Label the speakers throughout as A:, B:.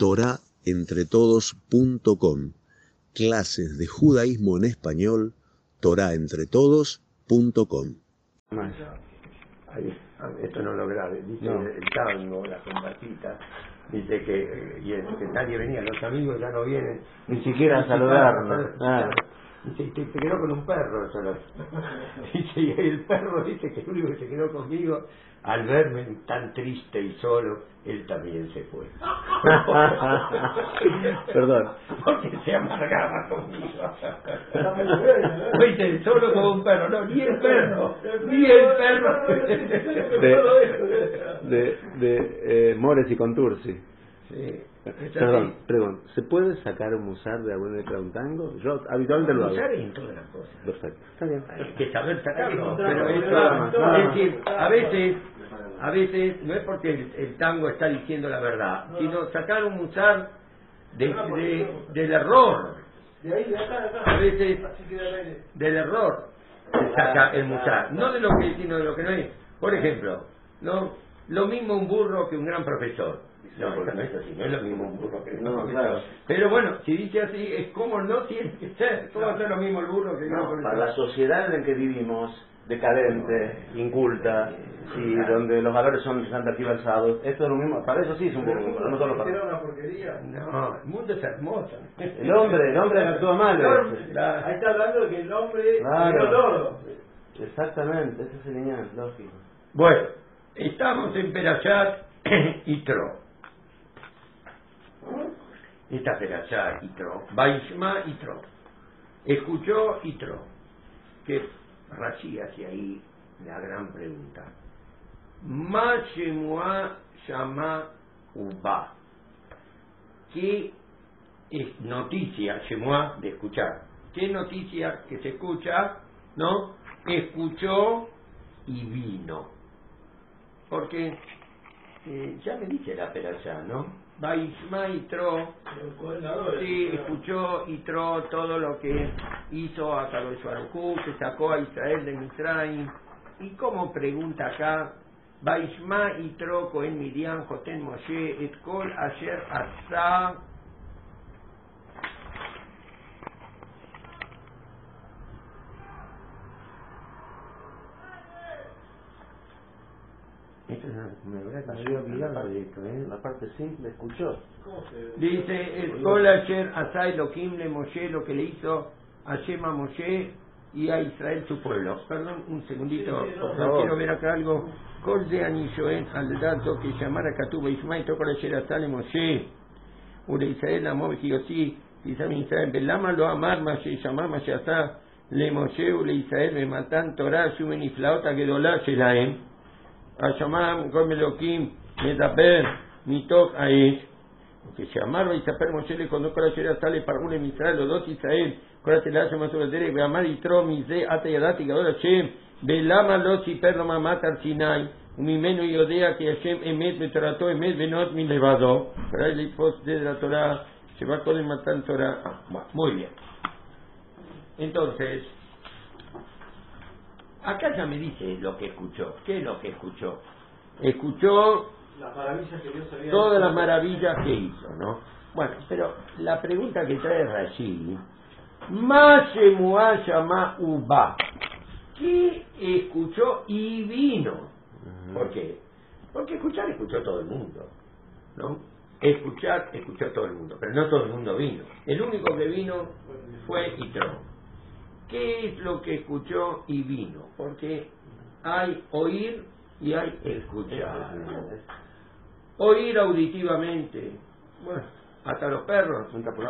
A: torahentretodos.com. Clases de judaísmo en español, torahentretodos.com.
B: Esto no lo grave, dice el tango, la combatita, dice que, y que nadie venía, los amigos ya no vienen,
C: ni siquiera a saludarnos.
B: Y te, quedó con un perro solo. Dice, y el perro dice que el único que se quedó conmigo, al verme tan triste y solo, él también se fue.
C: Perdón.
B: Porque se amargaba conmigo. Dice, solo como un perro, no, ni el perro, ni el perro.
C: De, de, de eh, Mores y Contursi.
B: Sí.
C: Perdón, perdón, ¿se puede sacar un musar de alguna letra de un tango? Yo habitualmente lo hago.
B: Musar en todas las cosas.
C: Perfecto, está bien.
B: Hay que saber sacarlo, pero eso, es decir, a veces, a veces, no es porque el, el tango está diciendo la verdad, sino sacar un musar de, de, del error. A veces, del error se saca el musar, no de lo que sino de lo que no es. Por ejemplo, no lo mismo un burro que un gran profesor. No, porque no es así, no es lo mismo un burro que gran profesor. Pero bueno, si dice así, es como no tiene que ser. ¿Cómo ser lo mismo el burro que
C: No, para la sociedad en que vivimos, decadente, inculta, y donde los valores son tan tergiversados, esto es lo mismo, para eso sí es un burro, pero no solo para...
B: No, el mundo es hermoso.
C: El hombre, el hombre actúa mal. este.
B: Ahí
D: está hablando de que el hombre
C: Claro.
D: todo.
C: Exactamente, ese es el lógico.
B: Bueno, estamos en Perashat y Tro. Esta Perashat y Tro. Baishma y Tro. Escuchó y Tro. Que Rashi hacia ahí la gran pregunta. Ma Shemua Shama Uba. ¿Qué es noticia, Shemua, de escuchar? ¿Qué noticia que se escucha? ¿No? Escuchó y vino. Porque eh, ya me dice la peralla, ¿no? Baishma y Tro, sí, escuchó y Tro todo lo que hizo a Kadosh Baruj Hu, que sacó a Israel de Misraim. Y como pregunta acá, Baishma y Tro Cohen Midian Joten Moshe et Kol Asher Asa Es me había olvidado de esto, ¿eh?
C: La parte simple, escuchó.
B: Dice el Kol Asher Asa Elohim le Moshe lo que le hizo a Shema Moshe y a Israel su pueblo. Perdón, un segundito,
D: Sí, sí,
C: por favor.
B: quiero ver acá algo. Kol de Anishoen al dato que llamara Katuba Ismael Kol Asher Asa le Moshe ule Israel amor Giosí Israel Israel Belama lo amar Mashe llamar Mashe Asa le Moshe ule Israel me matan Torah Shumen Iflaota Gedolá Shelaem השמם כל מלוקים מדבר מתוך האש. וכשאמר ויספר משה לקודמו כל אשר עשה לפרעה למצרים להודות ישראל כל התהילה שמסו בדרך ואמר יתרו מזה עתה ידעתי גדול השם ולמה לא סיפר לו מעמד הר סיני וממנו יודע כי השם אמת ותורתו אמת ונאות מלבדו כדאי לתפוס סדר התורה שבא קודם מתן תורה Ah, bueno, muy bien entonces Acá ya me dice lo que escuchó. ¿Qué es lo que escuchó? Escuchó
D: Las maravillas que Dios había
B: todas las maravillas que hizo, ¿no? Bueno, pero la pregunta que trae Rashi, Mashemua llama Uba, ¿qué escuchó y vino? ¿Por qué? Porque escuchar escuchó todo el mundo, ¿no? Escuchar escuchó todo el mundo, pero no todo el mundo vino. El único que vino fue Itro. ¿Qué es lo que escuchó y vino? Porque hay oír y hay escuchar. Oír auditivamente. Bueno, hasta los perros.
C: Nunca por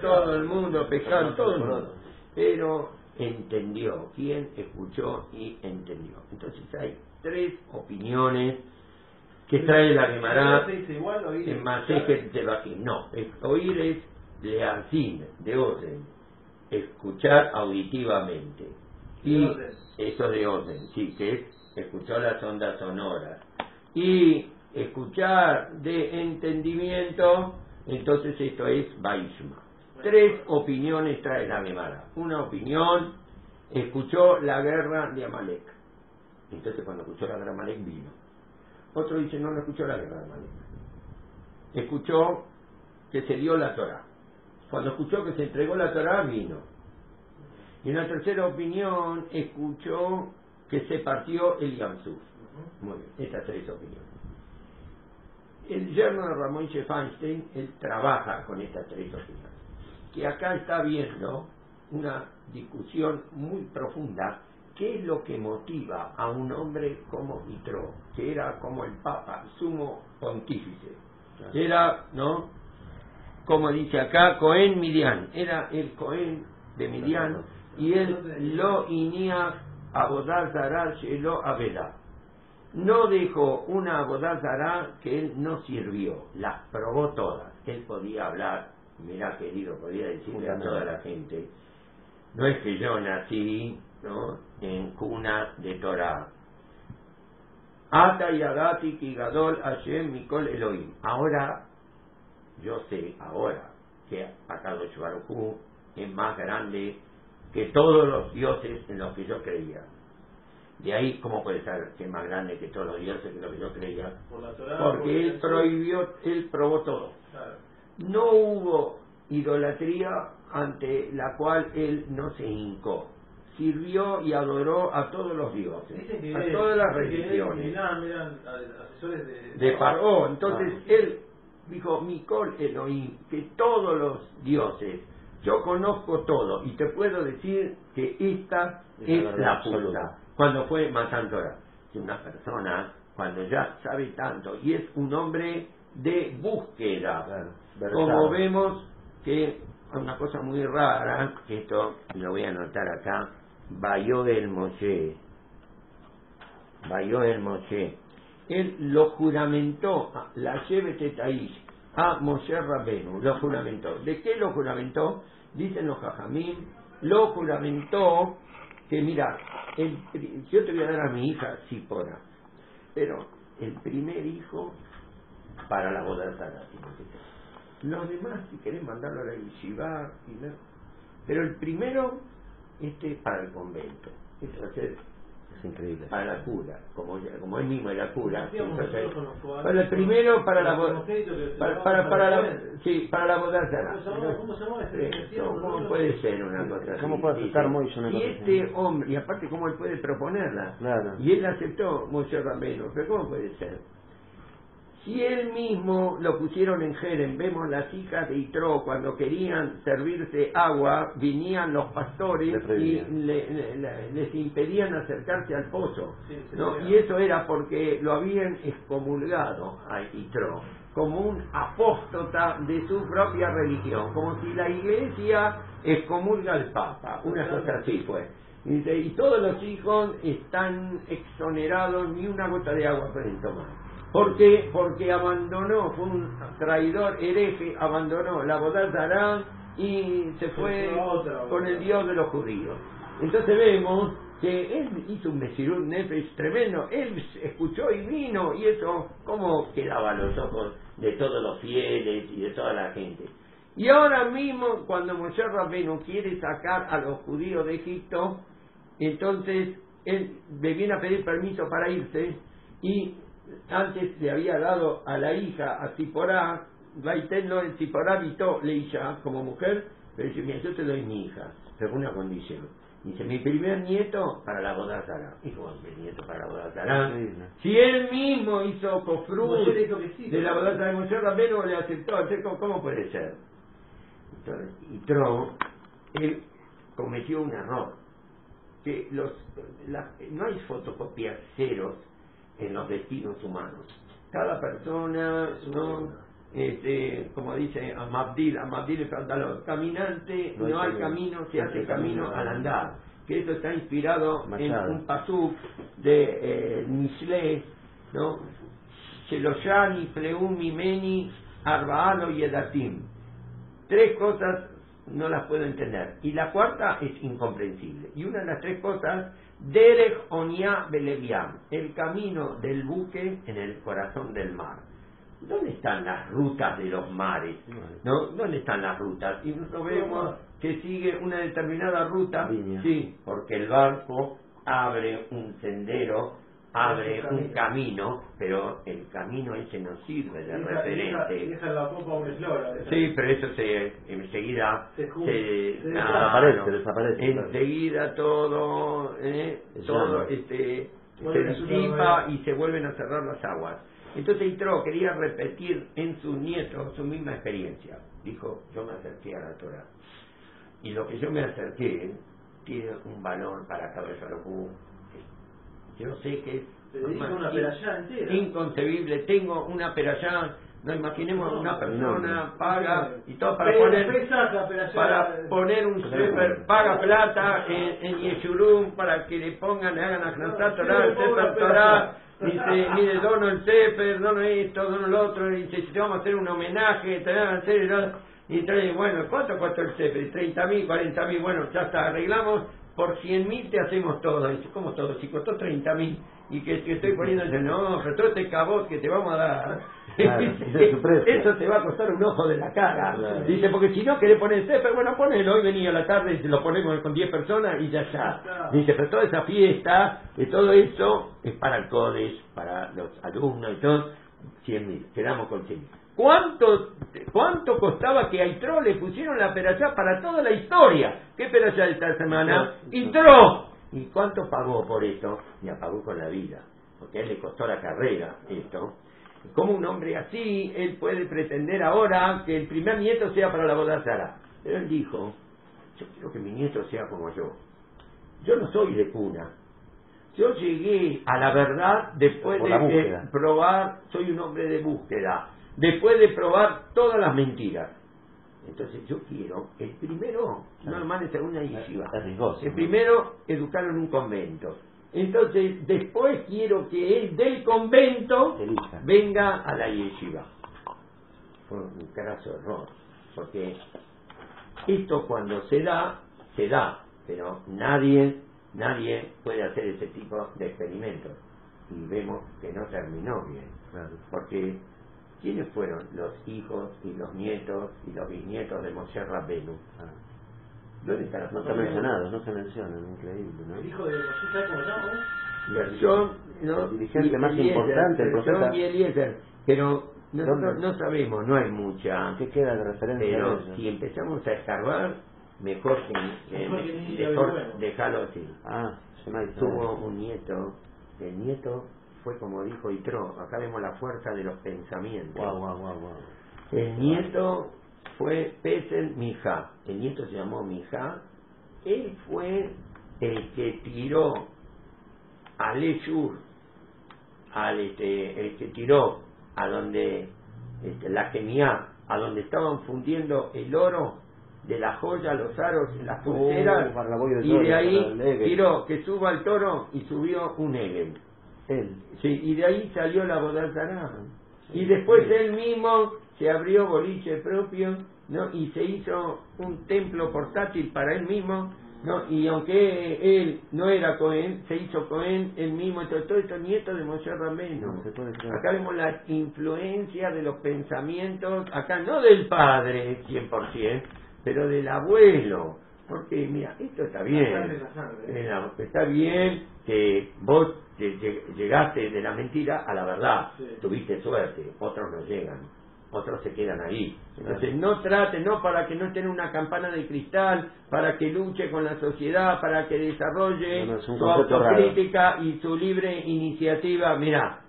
B: todo el mundo, pescaron, todo el mundo. Pero entendió. ¿Quién escuchó y entendió? Entonces hay tres opiniones que trae la Gemara en Masejet de Bajim. No, es- oír es de asin, de orden. Escuchar auditivamente. Y eso de orden, sí, que es escuchar las ondas sonoras. Y escuchar de entendimiento, entonces esto es Baishma. Tres opiniones trae la Gemara. Una opinión, escuchó la guerra de Amalek. Entonces cuando escuchó la guerra de Amalek vino. Otro dice, no, no escuchó la guerra de Amalek. escuchó que se dio la Torah. Cuando escuchó que se entregó la Torah, vino. Y una tercera opinión, escuchó que se partió el Yamsuf. Muy bien, estas tres opiniones. El yerno de Ramón Feinstein, él trabaja con estas tres opiniones. Que acá está viendo una discusión muy profunda. ¿Qué es lo que motiva a un hombre como Yitro, que era como el Papa, sumo pontífice? Era, ¿no? Como dice acá, Cohen Midian. Era el Cohen de Midian y él lo inía abodar Zara lo Abela. No dejó una abodar Zara que él no sirvió, las probó todas. Él podía hablar, mirá querido, podía decirle a toda la gente, no es que yo nací ¿no? en cuna de Torah. Ata y Agati Kigadol Hashem Mikol Elohim. Ahora, yo sé, ahora, que Akadosh Baruj es más grande que todos los dioses en los que yo creía. De ahí, ¿cómo puede ser que es más grande que todos los dioses en los que yo creía? Porque él prohibió, él probó todo. No hubo idolatría ante la cual él no se hincó. Sirvió y adoró a todos los dioses, a todas las religiones. De Paró. Entonces él dijo, Mikol Elohim, que todos los dioses yo conozco todo y te puedo decir que esta es, la puta. Cuando fue Matantora, que una persona, cuando ya sabe tanto y es un hombre de búsqueda, como vemos que una cosa muy rara, esto lo voy a anotar acá, Bayó el Moshe, Bayó el Moshe, él lo juramentó, la lleve Tetaish, a Moshe Rabenu, lo juramentó. ¿De qué lo juramentó? Dicen los jajamín, lo juramentó que mira, el, yo te voy a dar a mi hija Sipora, pero el primer hijo para la boda de. Los demás, si querés mandarlo a la yeshiva, pero el primero, este para el convento. Eso
C: es increíble.
B: Para la cura, como, como él mismo era cura. Para el primero, para la para, para, para la sí, para la boda
D: ¿Cómo este
B: ¿Cómo puede ser una cosa así?
C: ¿Cómo puede aceptar Moisés una
B: Y este hombre, y aparte cómo él puede proponerla.
C: Claro.
B: Y él aceptó Moisés Ramiro, pero ¿cómo puede ser? Si él mismo lo pusieron en Jerem, vemos las hijas de Itro, cuando querían servirse agua, vinían los pastores y les impedían acercarse al pozo. ¿no? Y eso era porque lo habían excomulgado a Itro como un apóstata de su propia religión, como si la iglesia excomulga al Papa, una cosa así fue. Y, y todos los hijos están exonerados, ni una gota de agua pueden tomar. ¿Por qué? Porque abandonó, fue un traidor hereje, abandonó la Bodazará y se fue con el Dios de los judíos. Entonces vemos que él hizo un Mesirut Nefesh tremendo, él escuchó y vino, y eso, ¿cómo quedaba a los ojos de todos los fieles y de toda la gente? Y ahora mismo, cuando Moshe Rabbeinu quiere sacar a los judíos de Egipto, entonces él le viene a pedir permiso para irse, y antes le había dado a la hija, a Ziporá, Baitenlo en Ziporá habitó Leisha como mujer, pero dice, mira, yo te doy mi hija, pero con una condición. Dice, mi primer nieto para la boda Sara. Hijo, mi nieto para la boda Sara. Si él mismo hizo cofruz de la boda Sara de Moshe Rabero, le aceptó. ¿cómo puede ser? Entonces, y Tron, él cometió un error. Que los, no hay fotocopias ceros en los destinos humanos. Cada persona, ¿no? Este, como dice Amabdil, Amabdil el pantalón, caminante, no, hay camino, se hace camino al andar. Que esto está inspirado en un pasuk de eh, Mishle, ¿no? Sheloshani, Pleumi, Meni, Arbaalo y Edatim. Tres cosas no las puedo entender. Y la cuarta es incomprensible. Y una de las tres cosas Derech Onia Beleviam, el camino del buque en el corazón del mar. ¿Dónde están las rutas de los mares? ¿No? ¿Dónde están las rutas? Y nosotros vemos que sigue una determinada ruta, sí, porque el barco abre un sendero abre un camino, pero el camino ese no sirve de referente.
D: Deja la copa un eslora.
B: Sí, pero eso se enseguida
D: Se
B: se,
D: se
C: desaparece, desaparece.
B: Enseguida todo, eh, todo este, se
D: su
B: disipa y se vuelven a cerrar las aguas. Entonces Itro quería repetir en sus nietos su misma experiencia. Dijo, yo me acerqué a la Torah. Y lo que yo me acerqué tiene un valor para cada Sharabú. Yo sé que es
D: una entera.
B: inconcebible. Tengo una perallá, no imaginemos una persona paga y todo para
D: Pero
B: poner para poner un sefer, paga plata en, en Yeshurum para que le pongan, le hagan a Knesset Torah, el sefer Torah, dice, mire, dono el sefer, dono esto, dono lo otro, y dice, si te vamos a hacer un homenaje, te van a hacer, el- y trae, bueno, ¿cuánto costó el sefer? 30 mil, 40 mil, bueno, ya está, arreglamos, por 100 mil te hacemos todo, dice, ¿cómo todo? Si costó 30 mil, y que estoy poniendo, dice, no, pero todo este cabot que te vamos a dar,
C: Claro,
B: eso te va a costar un ojo de la cara.
C: Claro.
B: Dice, porque si no querés poner el sefer, bueno, ponelo, hoy venía a la tarde y lo ponemos con 10 personas y ya está.
D: Claro.
B: Dice, pero toda esa fiesta, y todo eso es para el CODES, para los alumnos y todo, 100 mil, quedamos con 100 mil. ¿Cuánto, ¿Cuánto costaba que a Itro le pusieron la perallá para toda la historia? ¿Qué perallá de esta semana? ¡Itro! ¿Y cuánto pagó por esto? Y pagó con la vida, porque a él le costó la carrera esto. ¿Cómo un hombre así, él puede pretender ahora que el primer nieto sea para la boda Sara? Pero él dijo, yo quiero que mi nieto sea como yo. Yo no soy de cuna. Yo llegué a la verdad después de, probar, soy un hombre de búsqueda, después de probar todas las mentiras. Entonces yo quiero, el primero, no lo mandes a una yeshiva. El primero, educarlo en un convento. Entonces, después quiero que él del convento venga a la yeshiva. Fue un craso error, porque esto cuando se da, se da, pero nadie, nadie puede hacer ese tipo de experimentos. Y vemos que no terminó bien, porque ¿quiénes fueron los hijos y los nietos y los bisnietos de Moshe Rabbenu?
C: Ah.
B: ¿Dónde están
C: No está mencionado, no se mencionan, increíble, ¿no?
D: El hijo de Moshe, ¿sabes cómo eh?
B: Gershon, ¿no?
C: El dirigente
B: Y
C: más
B: Eliezer,
C: importante, el profeta.
B: y Eliezer. Pero nosotros
C: ¿Dónde?
B: no sabemos, no hay mucha.
C: ¿Qué queda de referencia
B: Pero si empezamos a escarbar, mejor que, que-
D: Mejor que ni
B: mejor
D: bueno.
B: dejarlo así.
C: Ah, se me ha
B: Tuvo un nieto, el nieto fue como dijo Itro, acá vemos la fuerza de los pensamientos. El nieto fue Pesel Mija, el nieto se llamó Mija, él fue el que tiró al Eshur, al este, el que tiró a donde este, la Gemiá, a donde estaban fundiendo el oro de la joya, los aros, las pulseras,
C: Oh, de
B: y de ahí tiró que suba el toro y subió un Egel.
C: Él.
B: Sí, y de ahí salió la Bodazará. Y después él mismo se abrió boliche propio, ¿no? Y se hizo un templo portátil para él mismo, ¿no? Y aunque él no era Cohen, se hizo Cohen él mismo, entonces todo esto nieto de Moshe Rabbeinu.
C: No.
B: Acá vemos la influencia de los pensamientos, acá no del padre 100%, pero del abuelo. Porque, mira, esto está bien. Eh, Está bien que vos llegaste de la mentira a la verdad.
D: Sí.
B: Tuviste suerte, otros no llegan. Otros se quedan ahí. Entonces no trate, no para que no esté en una campana de cristal, para que luche con la sociedad, para que desarrolle
C: No, no,
B: su
C: concepto raro.
B: autocrítica y su libre iniciativa. Mira,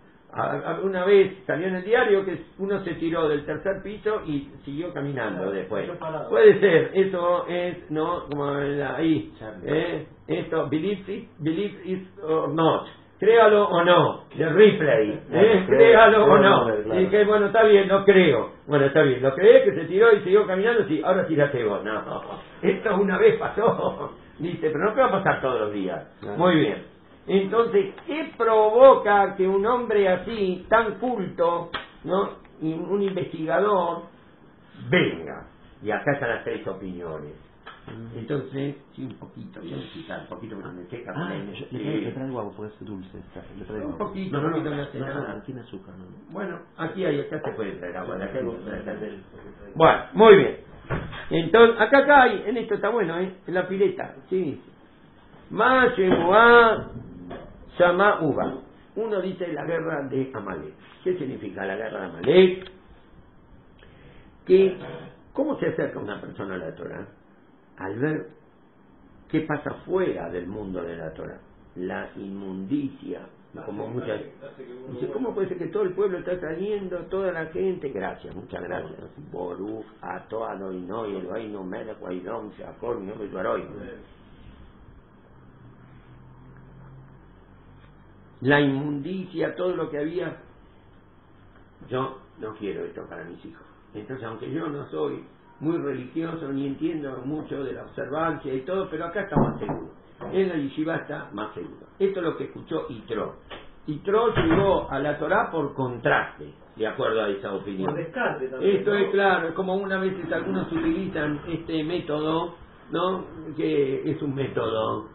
B: una vez salió en el diario que uno se tiró del tercer piso y siguió caminando después. Puede ser, eso es, no, como la- ahí, eh, esto, believe it, believe it or not. Créalo o no, de replay, ¿eh?
C: Claro,
B: créalo o no.
C: creo, claro.
B: Y que bueno, está bien, no creo. Bueno, está bien, lo crees que se tiró y siguió caminando, sí, ahora tírate vos. No, esto una vez pasó. Dice, pero no te va a pasar todos los días.
C: Claro.
B: Muy bien. Entonces, ¿qué provoca que un hombre así, tan culto, ¿no? Y un investigador, venga? Y acá están las tres opiniones. Entonces, sí, un poquito, un poquito porque me seca
C: Ah, yo-
B: el-
C: le,
B: sí.
C: traigo, le traigo agua porque es dulce esta. Le traigo
B: Un poquito,
C: no, no, no,
B: no hace
C: no, no,
B: nada.
C: no tiene azúcar. No, no.
B: Bueno, aquí hay, acá se puede traer agua, acá hay. Bueno, muy bien. Entonces, acá, acá hay, en esto está bueno, ¿eh? En la pileta, sí. Ma Shemuá Shama Uva. Uno dice la guerra de Amalek. ¿Qué significa la guerra de Amalek? Que, ¿cómo se acerca una persona a la Torah? Al ver qué pasa fuera del mundo de la Torah. La inmundicia, como muchas dice cómo puede ser que todo el pueblo está saliendo toda la gente gracias muchas gracias. Boru Atoado y no y el Vaino Melech Waidom Shakor mi nombre es Baroy la inmundicia todo lo que había yo no quiero esto para mis hijos. Entonces aunque yo no soy muy religioso ni entiendo mucho de la observancia y todo pero acá está más seguro en la yeshiva está más seguro. Esto es lo que escuchó Itro. Itro llegó a la Torah por contraste, de acuerdo a esa opinión.
D: También.
B: Esto
D: ¿no?
B: es claro, es como una vez algunos utilizan este método, ¿no? Que es un método,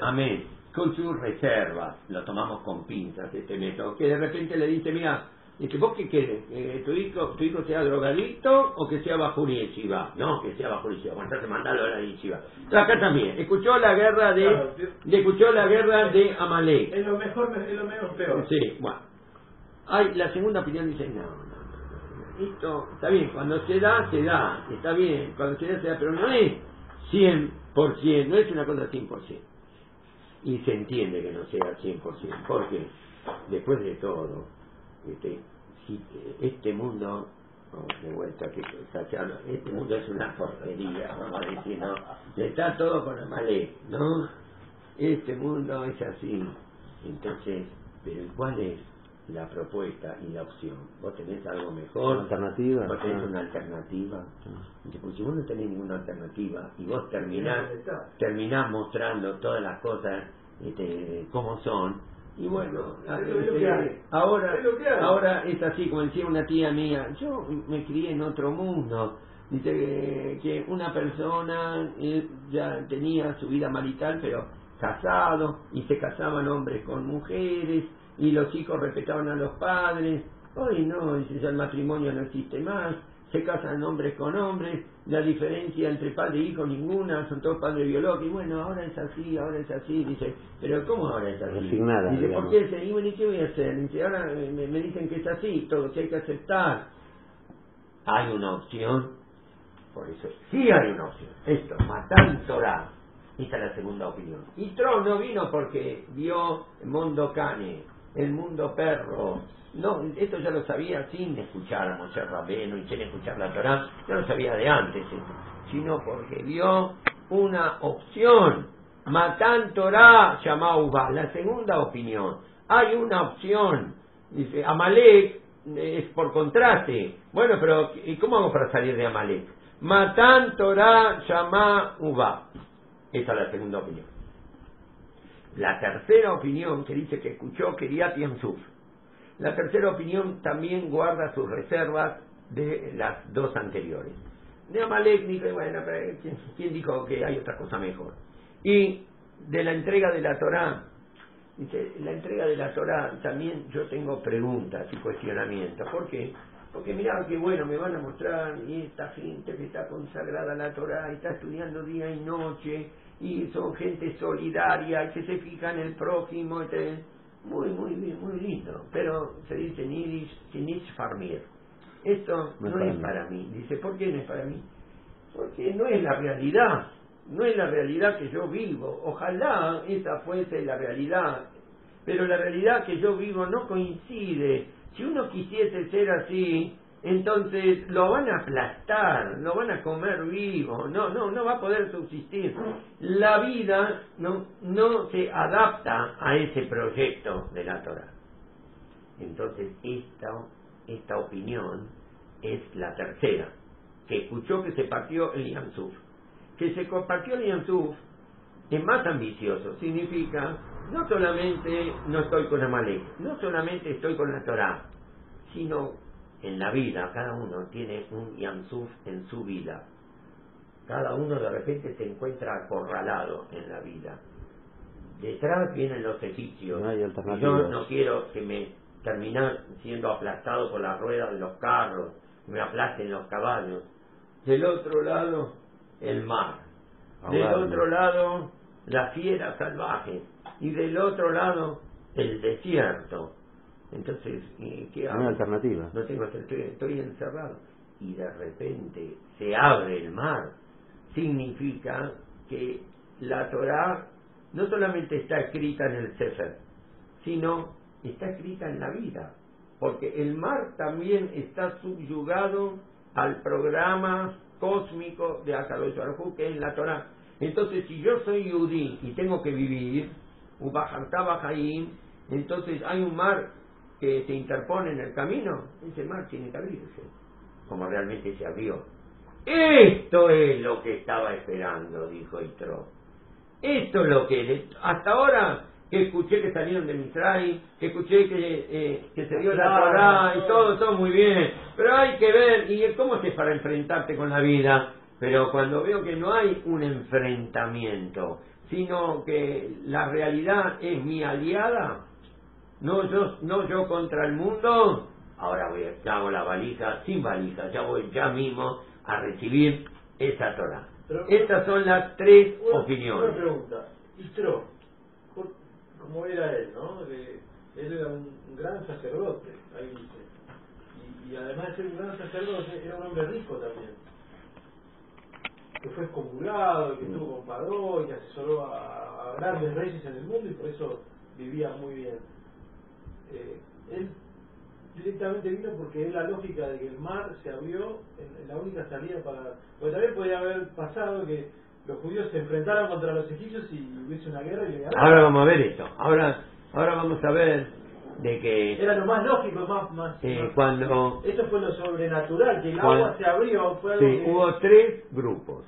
B: amén, con sus reservas, lo tomamos con pinzas este método, que de repente le dice, mira, dice, ¿vos qué querés? Eh, ¿Tu, hijo, ¿Tu hijo sea drogadicto o que sea bajo una yeshiva? No, que sea bajo una yeshiva, bueno, entonces mandalo a la yeshiva. Acá también, escuchó la guerra de,
D: Claro,
B: de- escuchó la guerra de Amalek.
D: Es lo mejor, es lo menos peor.
B: Sí, bueno. Hay, la segunda opinión dice, no, no, no, no, esto está bien, cuando se da, se da, está bien, cuando se da, se da, pero no es 100%, no es una cosa 100%. Y se entiende que no sea 100%, porque después de todo, este, si, este mundo, oh, de vuelta que este mundo es una porquería, vamos a decir, ¿no? Está todo con Amalek, ¿no? Este mundo es así. Entonces, pero ¿cuál es la propuesta y la opción? ¿Vos tenés algo mejor?
C: Alternativa.
B: ¿Vos tenés
C: Ah.
B: una alternativa? Dice, pues si vos no tenés ninguna alternativa y vos terminás, terminás mostrando todas las cosas este, como son, y bueno,
D: lo- es
B: este, ahora, ahora es así, como decía una tía mía, yo me crié en otro mundo. Dice que, que una persona eh, ya tenía su vida marital, pero casado, y se casaban hombres con mujeres, y los hijos respetaban a los padres. Hoy no, dice ya el matrimonio no existe más, se casan hombres con hombres, la diferencia entre padre e hijo ninguna, son todos padres biológicos, y bueno, ahora es así, ahora es así, dice, pero ¿cómo ahora es así?
C: Resignada,
B: dice, ¿por qué? es- Y bueno, ¿y qué voy a hacer? Dice, ahora me, me dicen que es así, todo que hay que aceptar. Hay una opción, por eso sí hay una opción, esto, matar en Torah. Esta es la segunda opinión. Y Tron no vino porque vio el mundo cane, el mundo perro. No, esto ya lo sabía sin escuchar a Moshe Rabeno y sin escuchar la Torah, ya lo sabía de antes, esto, sino porque vio una opción. Matan Torah Uba. La segunda opinión. Hay una opción. Dice, Amalek es por contraste. Bueno, pero ¿y cómo hago para salir de Amalek? Matan Torah Uba. Esa es la segunda opinión. La tercera opinión que dice que escuchó Kiriat Yamsuf. La tercera opinión también guarda sus reservas de las dos anteriores. De Amalek dice, bueno, pero ¿quién, dijo que hay otra cosa mejor? Y de la entrega de la Torá, dice, la entrega de la Torá también yo tengo preguntas y cuestionamientos. ¿Por qué? Porque mirá qué bueno, me van a mostrar y esta gente que está consagrada a la Torá y está estudiando día y noche y son gente solidaria que se fija en el prójimo. muy, muy bien, muy lindo. Pero se dice "Sinich farmir. Esto
C: No
B: no,
C: es para
B: mí. Dice, ¿por qué no es para mí? Porque no es la realidad. No es la realidad que yo vivo. Ojalá esa fuese la realidad. Pero la realidad que yo vivo no coincide. Si uno quisiese ser así, entonces lo van a aplastar, lo van a comer vivo, no, no, no va a poder subsistir. La vida no, no se adapta a ese proyecto de la Torah. Entonces esta, esta opinión es la tercera, que escuchó que se partió el Yamsuf. Que se compartió el Yamsuf es más ambicioso, significa no solamente no estoy con Amalek, no solamente estoy con la Torah, sino en la vida, cada uno tiene un Yamsuf en su vida. Cada uno de repente se encuentra acorralado en la vida. Detrás vienen los egipcios.
C: No
B: Yo no quiero que me terminar siendo aplastado por las ruedas de los carros, me aplasten los caballos. Del otro lado, el mar. Del otro lado, las fieras salvajes. y del otro lado el desierto. Entonces, ¿y ¿qué hago?
C: alternativa.
B: No tengo, estoy, estoy encerrado. Y de repente se abre el mar. Significa que la Torah no solamente está escrita en el Sefer, sino está escrita en la vida. Porque el mar también está subyugado al programa cósmico de Akadosh Baruj que es la Torah. Entonces, si yo soy yudí y tengo que vivir, entonces hay un mar que se interpone en el camino, ese mar tiene que abrirse, como realmente se abrió. Esto es lo que estaba esperando, dijo Itro. Esto es lo que hasta ahora que escuché que salieron de Misraim, que escuché que, eh, que se dio la Torah y
D: todo,
B: todo muy bien, pero hay que ver y cómo es para enfrentarte con la vida. Pero cuando veo que no hay un enfrentamiento, sino que la realidad es mi aliada, no yo, no yo contra el mundo, ahora voy a, ya hago la valija sin valija, ya voy ya mismo a recibir esa Torah.
D: Pero-
B: Estas son las tres
D: Una-
B: opiniones.
D: Una pregunta. Istro, como era él, ¿no? De- él era un, un gran sacerdote, ahí dice. Y, y además de ser un gran sacerdote, era un hombre rico también. Que fue excomulgado, que estuvo con Padrón, que asesoró a, a grandes reyes en el mundo y por eso vivía muy bien. Eh, él directamente vino porque es la lógica de que el mar se abrió en, en la única salida para... Porque también podía haber pasado que los judíos se enfrentaran contra los egipcios y hubiese una guerra y le.
B: Ahora vamos a ver esto. Ahora, ahora vamos a ver de que
D: Era lo más lógico, más... más,
B: eh,
D: más-
B: cuando
D: Eso fue lo sobrenatural, que el
B: Cuando-
D: agua se abrió, fue algo
B: sí,
D: que
B: hubo tres grupos,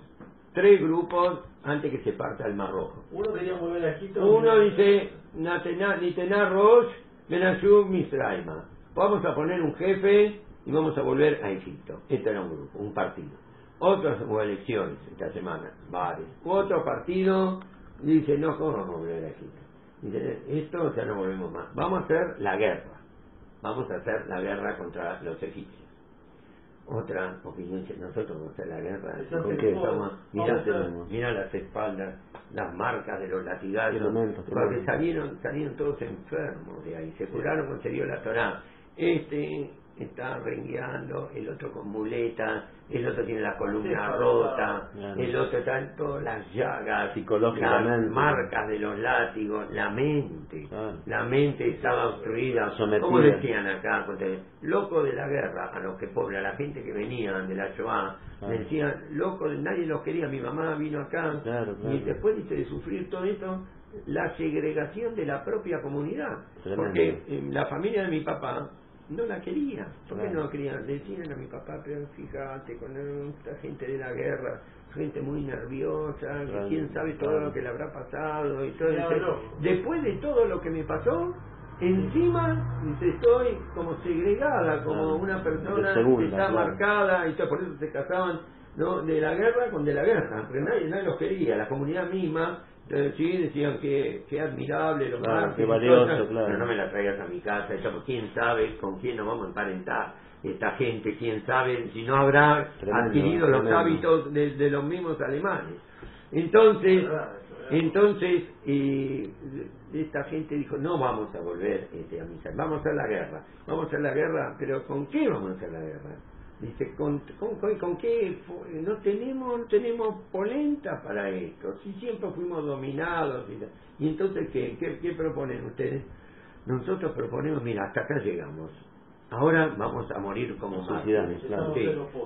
B: tres grupos antes que se parta el Mar Rojo.
D: uno quería volver a Egipto.
B: Uno dice, "Natena- Nitená Rosh, Menashub Misraima. Vamos a poner un jefe y vamos a volver a Egipto. Este era un grupo, un partido. Hubo elecciones esta semana, varios. Otro partido dice, no, ¿cómo vamos a volver a Egipto? Dice, esto ya no volvemos más. Vamos a hacer la guerra. Vamos a hacer la guerra contra los egipcios. Otra opinión dice, nosotros hacer la guerra.
D: Eso
B: ¿Por
D: se
B: qué?
D: pudo.
B: Estamos- Mirá, las espaldas, las marcas de los latigazos, porque salieron, salieron todos enfermos de ahí, se curaron cuando se dio la Torah. Este está rengueando, el otro con muleta, el otro tiene la columna
D: Sí,
B: rota,
C: claro.
B: el otro está en todas las llagas,
C: Psicológicamente.
B: las marcas de los látigos, la mente,
C: Claro.
B: la mente estaba obstruida,
C: Sometida.
B: como decían acá, loco de la guerra, a los que pobres, a la gente que venían de la Shoah,
C: Claro.
B: decían, loco, nadie los quería, mi mamá vino acá, y después de sufrir todo esto, la segregación de la propia comunidad,
C: Tremendo.
B: porque eh, la familia de mi papá no la quería, ¿por qué
C: Claro.
B: no la querían? Le decían a mi papá, pero fíjate, con esta gente de la guerra, gente muy nerviosa, que quién sabe todo
C: claro.
B: lo que le habrá pasado y todo
D: Claro.
B: Dice, Después de todo lo que me pasó, encima estoy como segregada, como
C: Claro.
B: una persona
C: segunda,
B: que está
C: claro.
B: marcada, y todo, por eso se casaban ¿no? de la guerra con de la guerra, pero nadie, nadie los quería, la comunidad misma, sí, decían que, que admirable los
C: Claro,
B: mártires
C: qué
B: y
C: valioso,
B: cosas,
C: claro.
B: pero no me la traigas a mi casa, esto, quién sabe con quién nos vamos a emparentar esta gente, quién sabe si no habrá
C: Tremendo,
B: adquirido los hábitos de, de los mismos alemanes. Entonces, entonces eh, esta gente dijo, no vamos a volver este, a misa, vamos a hacer la guerra, vamos a hacer la guerra, pero ¿con qué vamos a hacer la guerra? Dice, ¿con, con, con- con qué? No tenemos, no tenemos polenta para esto, si siempre fuimos dominados. Y. ¿Y entonces ¿qué, qué, qué proponen ustedes? Nosotros proponemos, mira, hasta acá llegamos, ahora vamos a morir como mártires.
C: claro.
B: Sí,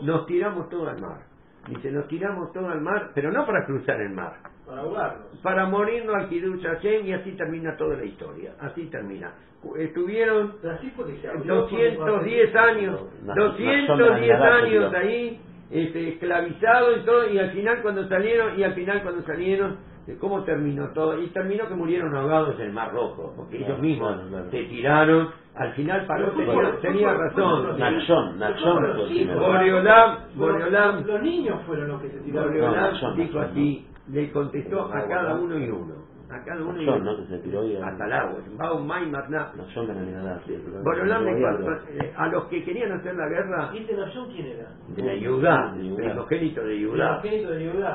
B: Nos tiramos todo al mar. Dice, nos tiramos todo al mar, pero no para cruzar el mar,
D: Para ahogarnos.
B: para morirnos al Kiddush Hashem y así termina toda la historia. Así termina. Estuvieron
D: Pero así fue que se abrió,
B: 210 años,
C: Una- una
B: 210
C: sombra
B: años ahí, este, esclavizados y todo, y al final cuando salieron, y al final cuando salieron, ¿cómo terminó todo? Y terminó que murieron ahogados en el Mar Rojo, porque ellos mismos
C: claro, claro.
B: se tiraron, al final paró, tenía, razón.
C: Nachón, Nachón
D: por
C: fue
D: los niños fueron los que se tiraron.
C: Nachón,
B: dijo así, le contestó a cada uno y uno, a cada uno y uno,
C: ¿no? Que se tiró y-
B: hasta el agua, a, eh, a los que querían hacer la guerra,
D: ¿Y este Nación quién era?
C: de Yudá,
D: El primogénito de Yudá.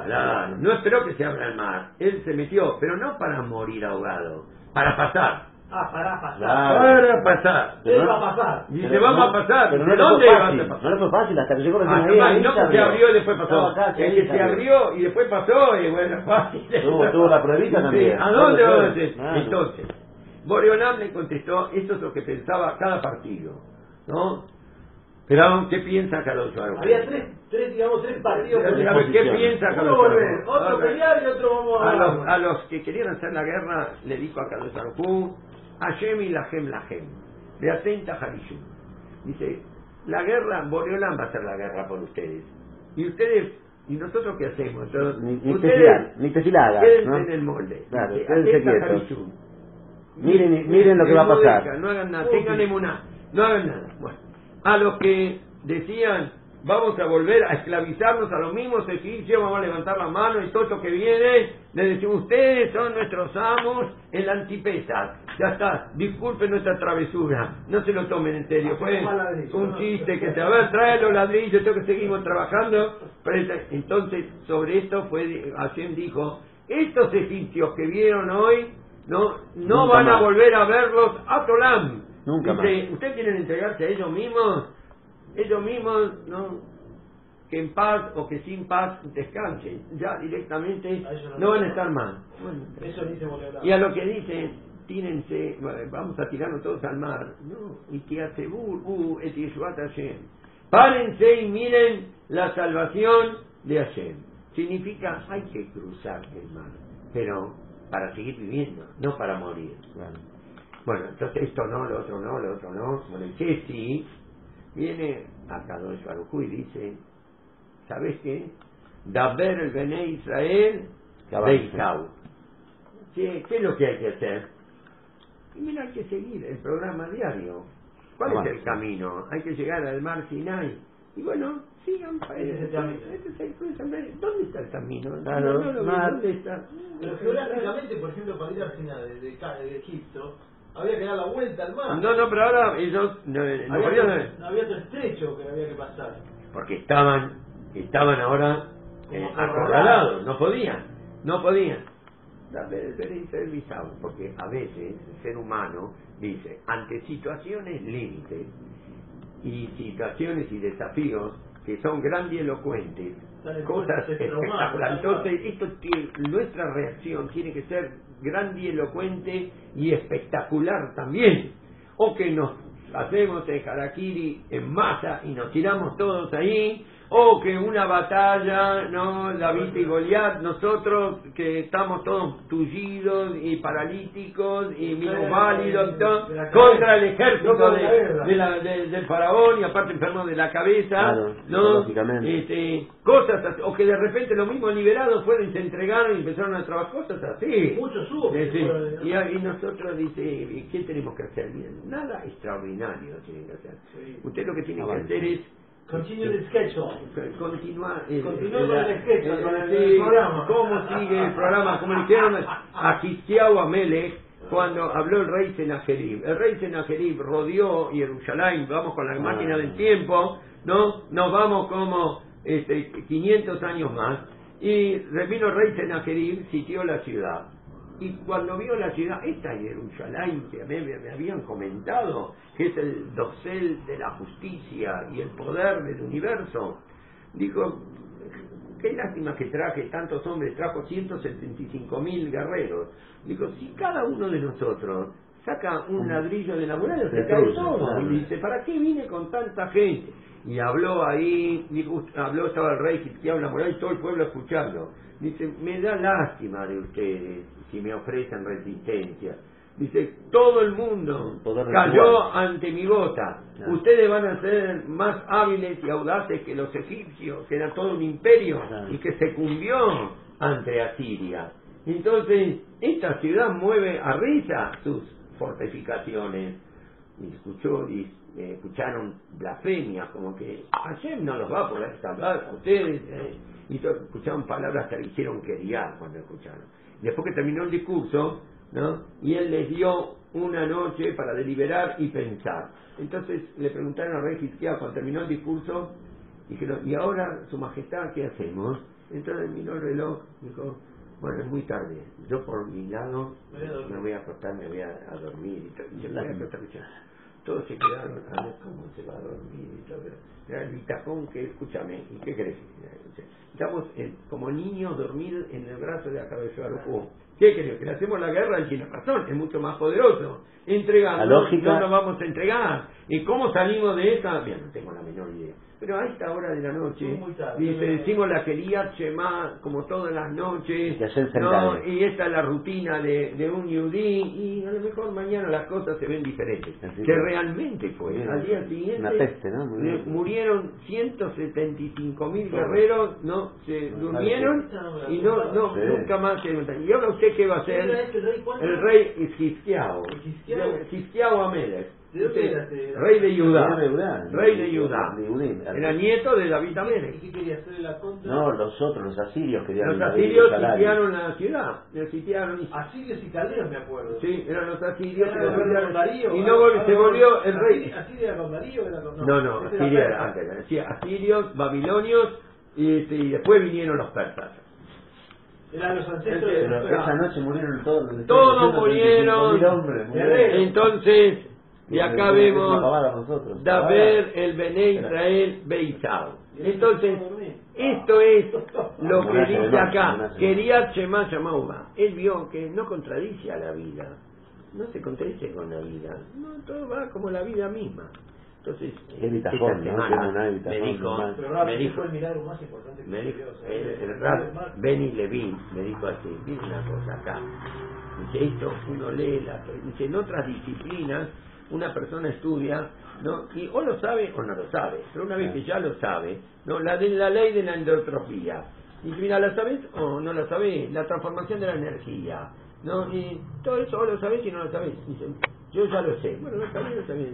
B: Claro, no esperó que se abra el mar, él se metió, pero no para morir ahogado, para pasar.
D: Ah, para pasar.
C: Claro.
B: Para pasar.
C: Pero
D: va a pasar.
B: Dice, vamos
C: no-
B: a pasar.
C: Pero no
B: ¿De
C: le fue
B: dónde
C: fácil,
B: a pasar?
C: no le fue fácil hasta que llegó recién
B: Ah,
C: ahí.
B: no, que se abrió y después pasó.
C: Ahí
B: que se
C: abrió.
B: y después pasó y bueno, fácil.
C: Tuvo- tuvo la pruebita
B: Sí,
C: también.
B: ¿A dónde vamos a?
C: Claro.
B: Entonces, Boreolam le contestó, esto es lo que pensaba cada partido, ¿no? Pero, ¿qué piensa Carlos?
D: Había tres, tres, digamos, tres partidos.
B: ¿Qué piensa
D: Uno
B: Carlos Suárez?
D: otro pelear y otro vamos a...
B: A los, a los que querían hacer la guerra, le dijo a Carlos Arjú, Hashem y Lahem Lahem, de atenta Harishum. Dice, la guerra, Boreolam va a hacer la guerra por ustedes. Y ustedes, ¿y nosotros qué hacemos? Entonces,
C: Ni, ni
B: ustedes
C: ni hagas,
B: quédense
C: ¿no?
B: en el molde.
C: Claro,
B: Dice.
C: Miren, miren lo que va a pasar.
B: No hagan nada, tengan emuná, no hagan nada. Bueno, a los que decían, vamos a volver a esclavizarnos a los mismos egipcios, vamos a levantar la mano y todo esto que viene, le decimos, ustedes son nuestros amos en la antipesa. Ya está, disculpen nuestra travesura, no se lo tomen en serio, fue
D: ladrillo,
B: un chiste que se, a ver, trae los ladrillos, tengo que seguimos trabajando. Entonces, sobre esto fue, Hashem dijo, estos egipcios que vieron hoy, no, no
C: Nunca
B: van a
C: más.
B: volver a verlos a Tolam.
C: Nunca
B: Dice, ¿ustedes quieren entregarse a ellos mismos? Ellos mismos, ¿no? Que en paz o que sin paz descansen. Ya directamente
D: no
B: no van a estar. Bueno,
D: Eso hablar.
B: y a lo que dicen, tírense, vamos a tirarnos todos al mar. No, y que hace uh, et. Párense y miren la salvación de Hashem. Significa, hay que cruzar el mar, pero para seguir viviendo, no para morir. Bueno, entonces esto no, lo otro no, lo otro no. Bueno, que sí, viene a Kadosh Baruj y dice, ¿sabes qué? Daber el Bene Israel. Beisau. ¿Qué, ¿Qué es lo que hay que hacer? Y mira, hay que seguir el programa diario. ¿Cuál
C: Avance.
B: es el camino? Hay que llegar al mar Sinai. Y bueno, sigan para
D: Ese camino.
B: ¿Dónde está el camino?
C: Claro,
B: no, no,
C: mar.
B: ¿Dónde está?
D: Pero geográficamente, por ejemplo, para ir al final de, de, Ca- de Egipto, había que dar la vuelta al mar.
B: No, no, pero ahora ellos no, no
D: había,
B: podían-
D: otro, había otro estrecho que había que pasar.
B: porque estaban estaban ahora eh, acorralados, no podían, no podían. Porque a veces el ser humano dice, ante situaciones límites y situaciones y desafíos que son grandilocuentes, cosas espectaculares. Entonces, esto tiene- nuestra reacción tiene que ser grandilocuente y espectacular también. O que nos hacemos el harakiri en masa y nos tiramos todos ahí, o que una batalla, ¿no? David y Goliat, nosotros que estamos todos tullidos y paralíticos y minusválidos,
D: cabeza.
B: contra el ejército
D: de
B: de-
D: la
B: de del faraón y aparte enfermos de la cabeza,
C: Claro,
B: ¿no? Este, cosas así, o que de repente los mismos liberados fueron y se entregaron y empezaron a trabajar cosas así.
D: Muchos hubo.
B: Y, y nosotros dice, ¿qué tenemos que hacer? Bien, Nada extraordinario tienen que hacer. Usted lo que tiene que hacer es Continuar el,
D: Continúa
B: el-
D: con el sketch,
B: el-
D: con el-
B: sí,
D: el programa.
B: cómo sigue el programa como le dijeron a Hisquiau Amelech cuando habló el rey Senajerib el rey Senajerib rodeó Jerusalén. Vamos con la máquina del tiempo no nos vamos como este, 500 años más. Y vino el rey Senajerib sitió la ciudad y cuando vio la ciudad, esta Jerusalén que me, me habían comentado, que es el dosel de la justicia y el poder del universo, dijo, qué lástima que traje tantos hombres, trajo 175 mil guerreros. Dijo, si cada uno de nosotros saca un ladrillo de la muralla, se cae todo. Y dice, ¿para qué vine con tanta gente? Y habló ahí, dijo, habló, estaba el rey Hitkiao en la muralla y todo el pueblo escuchando. Dice, me da lástima de ustedes si me ofrecen resistencia. Dice, todo el mundo cayó ante mi bota.
C: Claro.
B: Ustedes van a ser más hábiles y audaces que los egipcios, que era todo un imperio
C: Claro.
B: y que se cumbió ante Asiria. Entonces, esta ciudad mueve a risa sus fortificaciones. Y escuchó, y eh, escucharon blasfemias, como que Hashem no los va a poder salvar a ustedes. eh. Y escucharon palabras que le hicieron queriar cuando escucharon. Después que terminó el discurso, ¿no? Y él les dio una noche para deliberar y pensar. Entonces le preguntaron al rey Hisquiao cuando terminó el discurso, dijeron, ¿y ahora, su majestad, qué hacemos? Entonces miró el reloj, dijo, Bueno, es muy tarde. Yo por mi lado
D: Me voy a dormir.
B: me voy a acostar, me voy a, a dormir y yo me voy a acostar. Todos se quedaron a ver cómo se va a dormir y todo. Era el bitajón que, escúchame, ¿y qué crees? Estamos eh, como niños dormidos en el brazo de la cabeza de Arujú. ¿Qué crees? Que le hacemos la guerra al tiene razón, es mucho más poderoso.
C: Lógica-
B: no nos vamos a entregar. ¿Y cómo salimos de esta? Bien, no tengo la menor idea. Pero a esta hora de la noche,
D: Muy, muy tarde.
B: dice, decimos la quería Shema como todas las noches,
C: Y
B: no, y esta es la rutina de, de un yudí, y a lo mejor mañana las cosas se ven diferentes.
C: Así
B: que realmente fue.
C: Bien,
B: Al día siguiente
C: una peste, ¿no? Muy
B: eh,
C: bien.
B: murieron 175 mil guerreros, no se durmieron y no, no
C: Sí.
B: nunca más se levantaron. ¿Y ahora usted qué va a
D: ¿Quién era
B: hacer? El rey Hisquiao.
D: Hisquiao.
B: Amelech.
D: ¿De dónde
B: Usted,
D: era este?
B: Rey de Judá.
C: Rey de Judá.
B: Era nieto de David
D: ¿Y
B: Amelech.
D: qué quería hacer la contra?
C: No, los otros, los asirios querían
B: Los asirios sitiaron la ciudad. Sitiaron y
D: Asirios y caldeos, me acuerdo.
B: Sí, eran los asirios y no
D: ahora
B: se volvió el rey.
D: ¿Asiria era con Darío?
B: No, no, Asiria era antes. Asirios, babilonios y, este, y después vinieron los persas.
D: Eran los ancestros de los
C: Pero esa
D: persas.
C: noche murieron todos. los
B: Todos murieron.
C: 135.000 hombres, murieron.
D: Guerreros.
B: Entonces, y acá vemos. Daber el Bené Israel Beisao. Entonces, esto es lo que dice acá. Quería Shema Shamauma. Él vio que no contradice a la vida. No se contradice con la vida. No, todo va como la vida misma. Entonces,
C: bitajón,
B: esta
C: ¿no?
B: semana
C: una
B: me dijo, me dijo,
D: fue el milagro más importante que
B: me
D: se
B: dijo,
D: sea,
B: el,
D: el- mar-
B: Benny Levin me dijo así, mira una cosa acá. Dice, esto uno lee, la, dice, en otras disciplinas una persona estudia, ¿no? Y o lo sabe o no lo sabe, pero una vez que ya lo sabe, ¿no? La de la ley de la endotropía. Y mira, ¿la sabes o no la sabes? La transformación de la energía, ¿no? Y todo eso o lo sabes y no lo sabes. Dice, yo ya lo sé. Bueno, lo sabés, lo sabés.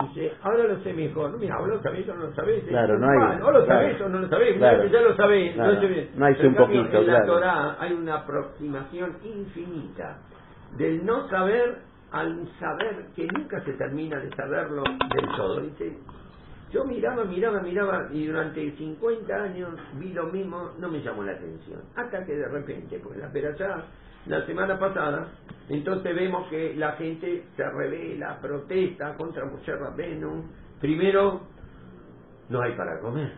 B: Dice, ahora lo sé mejor. Mira, o lo sabés o no lo sabés.
C: Claro, no hay-
B: O lo sabés
C: claro.
B: o no lo sabés.
C: Claro.
B: Ya lo sabés.
C: Claro.
B: no sé.
C: No hay un
B: cambio,
C: poquito,
B: en la
C: claro.
B: Torá hay una aproximación infinita del no saber al saber que nunca se termina de saberlo del todo. Dice, yo miraba, miraba, miraba y durante 50 años vi lo mismo, no me llamó la atención. Hasta que de repente, pues la perachá, la semana pasada, entonces vemos que la gente se revela, protesta contra Moshe Rabbeinu. Primero, no hay para comer.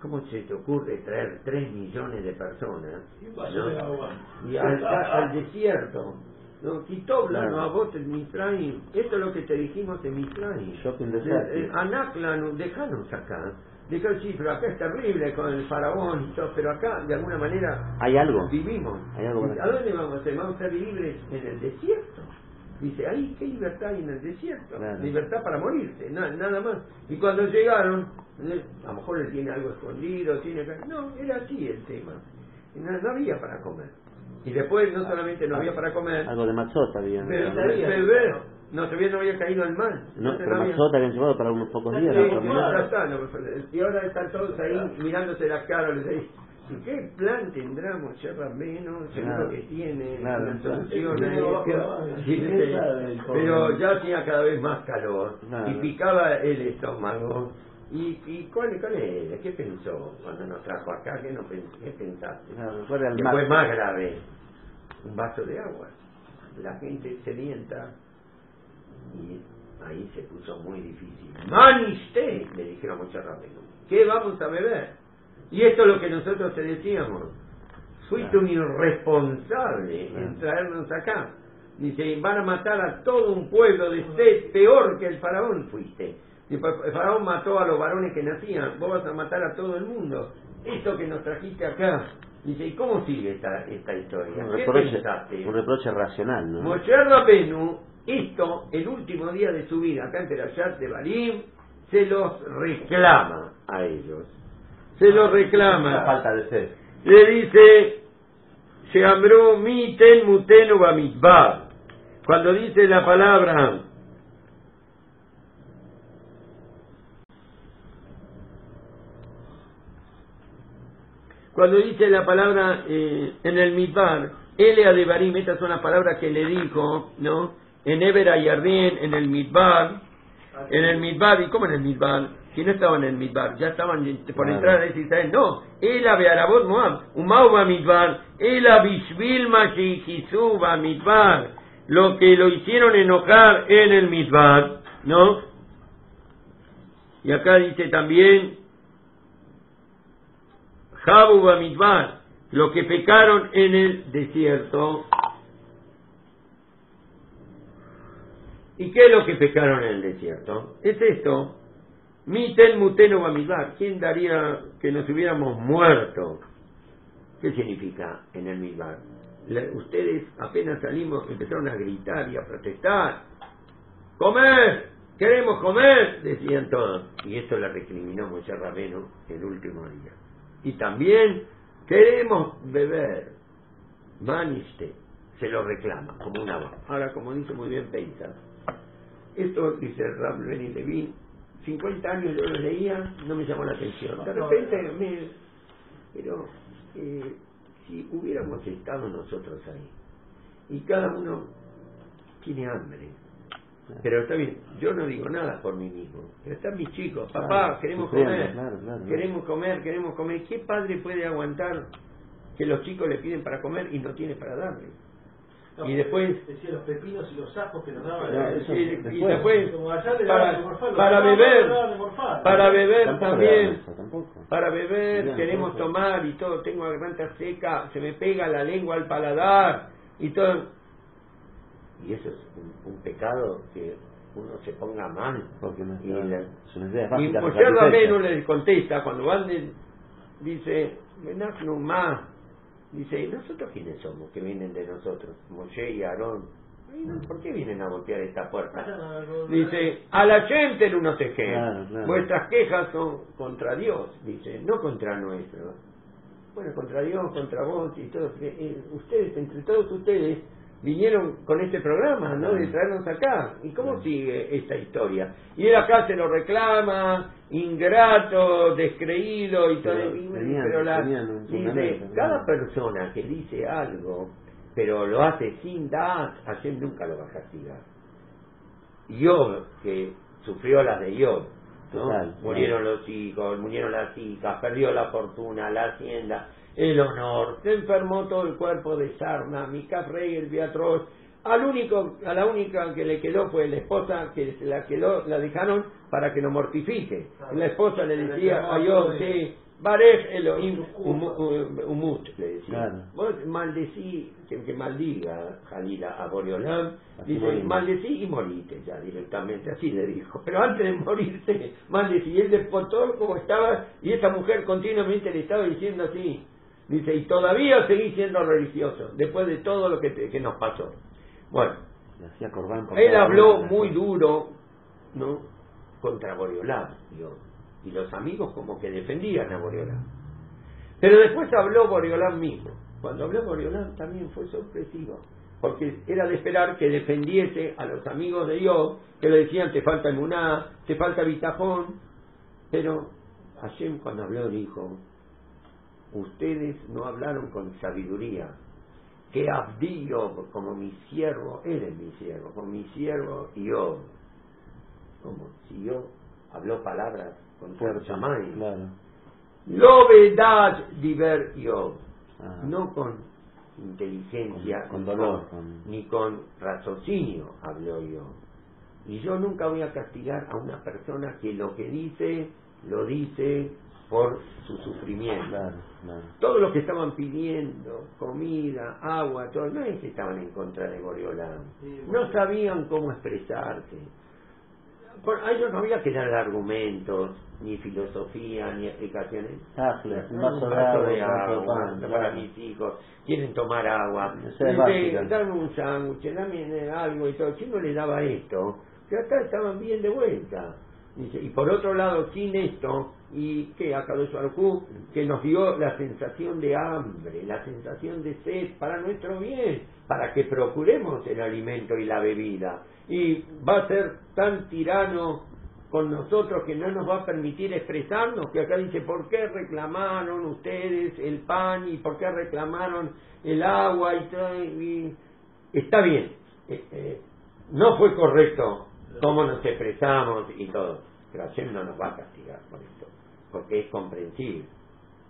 B: ¿Cómo se te ocurre traer 3 millones de personas
D: Y
B: al, al desierto? ¿No?
C: Claro.
B: no a vos en Misraim. Esto es lo que te dijimos en Misraim.
C: Shopping desert.
B: eh, Anaclano, dejanos acá. Dejar, sí, pero acá es terrible con el faraón y todo, pero acá de alguna manera
C: ¿Hay algo?
B: vivimos.
C: Hay algo
B: ¿A dónde vamos a ser? Vamos a ser libres en el desierto. Dice, ahí, ¿qué libertad hay en el desierto?
C: Claro.
B: Libertad para morirse, na- nada más. Y cuando llegaron, eh, a lo mejor él tiene algo escondido, tiene... No, era así el tema. No había para comer. Y después no solamente no había para comer,
C: Algo de matzota habían.
B: pero
D: no había.
B: beber. No, todavía no había caído el mal.
C: No, pero
B: había-
C: matzota habían llevado para unos pocos días.
B: Sí,
C: ¿no?
B: sí,
C: Comida.
B: ya está, no, y ahora están todos ahí mirándose las caras, ¿y qué plan tendremos, menos Seguro
C: Claro.
B: que tiene
C: sabe el
B: Pero ya hacía cada vez más calor
C: Claro.
B: y picaba el estómago. ¿Y, y cuál, cuál es? ¿Qué pensó cuando nos trajo acá? ¿Qué, no, pen- qué pensaste?
C: Claro, ¿cuál era el
B: que
C: mar?
B: fue más grave, un vaso de agua. La gente sedienta y ahí se puso muy difícil. Maniste, le dijeron mucho rápido. ¿Qué vamos a beber? Y esto es lo que nosotros te decíamos. Fuiste un irresponsable en traernos acá. Dice, van a matar a todo un pueblo de sed, peor que el faraón fuiste. Y el faraón mató a los varones que nacían, vos vas a matar a todo el mundo. Esto que nos trajiste acá. Dice, ¿y cómo sigue esta, esta historia?
C: Un
B: ¿Qué
C: reproche, un reproche racional, ¿no?
B: Rabenu, esto, el último día de su vida, acá en Perashat de Barim, se los reclama a ellos. Se los
C: La
B: reclama.
C: falta de sed.
B: Le dice, se ambró mi ten mutenu. Cuando dice la palabra, cuando dice la palabra eh, en el midbar, Elea de Barim, estas son las palabras que le dijo, ¿no? En Ebera y Ardien, en el midbar, en el midbar, ¿y cómo en el midbar? que no estaban en Midbar, ya estaban por entrar a Israel. No, Ela Bearabot Moab, Umau va Midbar, Ela Bishvil Mashihisu va Midbar, lo que lo hicieron enojar en el Midbar, ¿no? Y acá dice también, Jabu va Midbar, lo que pecaron en el desierto. ¿Y qué es lo que pecaron en el desierto? Es esto. Miten muteno bamidbar. ¿Quién daría que nos hubiéramos muerto? ¿Qué significa en el midbar? La- ustedes apenas salimos empezaron a gritar y a protestar. ¡Comer! ¡Queremos comer! Decían todos. Y esto le recriminó Moshe Rabeno el último día. Y también queremos beber. Maniste. Se lo reclama como una voz. Ahora, como dice muy bien Peisa, esto dice Ram Beni Levi, 50 años yo lo leía, no me llamó la atención. De repente me... Pero eh, si hubiéramos estado nosotros ahí, y cada uno tiene hambre, pero está bien, yo no digo nada por mí mismo, pero están mis chicos, papá,
C: Claro,
B: queremos comer,
C: claro, claro,
B: queremos comer, queremos comer. ¿Qué padre puede aguantar que los chicos le piden para comer y no tiene para darle?
D: No,
B: Y después-
D: Decía los pepinos y los sapos que nos daban.
C: Eso
B: y, y
C: después.
B: después
D: Como allá le daban de
B: para,
D: morfar,
B: para beber
D: de morfar.
B: para beber
C: Tampoco
B: también
C: eso,
B: para beber queremos tomar y todo tengo garganta seca se me pega la lengua al paladar y todo y eso es un, un pecado que uno se ponga mal
C: Porque no
B: y,
C: está-
B: la-
C: sus necesidades
B: y
C: básicas
B: Moshe
C: satisfechas.
B: Rabenu le contesta cuando van de- dice "Menachnu más dice ¿y nosotros quiénes somos que vienen de nosotros Moshe y Aarón "Ay, no, ¿por qué vienen a golpear esta puerta? Dice, a la gente no
C: Claro, claro.
B: Vuestras quejas son contra Dios, dice, no contra nuestro. Bueno, contra Dios, contra vos y todos. eh, eh, ustedes, entre todos ustedes, vinieron con este programa, ¿no? De traernos acá. ¿Y cómo sigue esta historia? Y él acá se lo reclama, ingrato, descreído y todo.
C: Pero
B: y
C: tenían-
B: pero la- dice, cada persona que dice algo, pero lo hace sin dar, Hashem nunca lo va a castigar. Job, que sufrió las de Job, ¿no?
C: Total,
B: murieron los hijos, murieron las hijas, perdió la fortuna, la hacienda, el honor, se enfermó todo el cuerpo de sarna, Micaf Rey, el Beatroz, al único, a la única que le quedó fue la esposa que se la quedó, la dejaron para que no mortifique. La esposa le decía a Job, sí, Barej Elohim umu- um- Umut, le decía.
C: Claro.
B: Vos maldecí, que, que maldiga Jalila a Boreolam, dice, maldecí y morite ya directamente, así le dijo. Pero antes de morirse, maldecí. Y él despotó como estaba, y esa mujer continuamente le estaba diciendo así. Dice, y todavía seguí siendo religioso, después de todo lo que, te- que nos pasó. Bueno, él habló muy duro, ¿no? Contra Boreolam, Dios. Y los amigos como que defendían a Boreolam. Pero después habló Boreolam mismo. Cuando habló Boreolam también fue sorpresivo. Porque era de esperar que defendiese a los amigos de Dios, que le decían, te falta emuná, te falta bitajón. Pero Hashem cuando habló dijo, ustedes no hablaron con sabiduría, que Abdi Job, como mi siervo, eres mi siervo, como mi siervo Job. Como si yo habló palabras con más.
C: Claro.
B: Lo vedad diver Job,
C: Ah.
B: no con inteligencia,
C: Con- con
B: ni
C: dolor, con-
B: ni con raciocinio habló yo. Y yo nunca voy a castigar a una persona que lo que dice, lo dice por su sufrimiento.
C: Claro, claro.
B: Todos los que estaban pidiendo comida, agua, todo, no es que estaban en contra de.
D: Sí,
B: No sabían cómo expresarse. Por- a ellos no había que dar argumentos, ni filosofía, ni explicaciones.
C: Tajles, un
B: Un
C: vaso de
B: vaso
C: agua,
B: de
C: un plato de
B: agua,
C: pan,
B: para
C: claro.
B: mis hijos, quieren tomar agua.
C: Básicas.
B: dame un sándwich, dame algo y todo. ¿Quién no le daba esto? Que acá estaban bien de vuelta. Y por otro lado, sin esto, y que acá que nos dio la sensación de hambre, la sensación de sed para nuestro bien, para que procuremos el alimento y la bebida. Y va a ser tan tirano con nosotros que no nos va a permitir expresarnos, que acá dice, ¿por qué reclamaron ustedes el pan y por qué reclamaron el agua? y? Y está bien, eh, eh, no fue correcto cómo nos expresamos y todo. Pero Hashem no nos va a castigar por esto, porque es comprensible.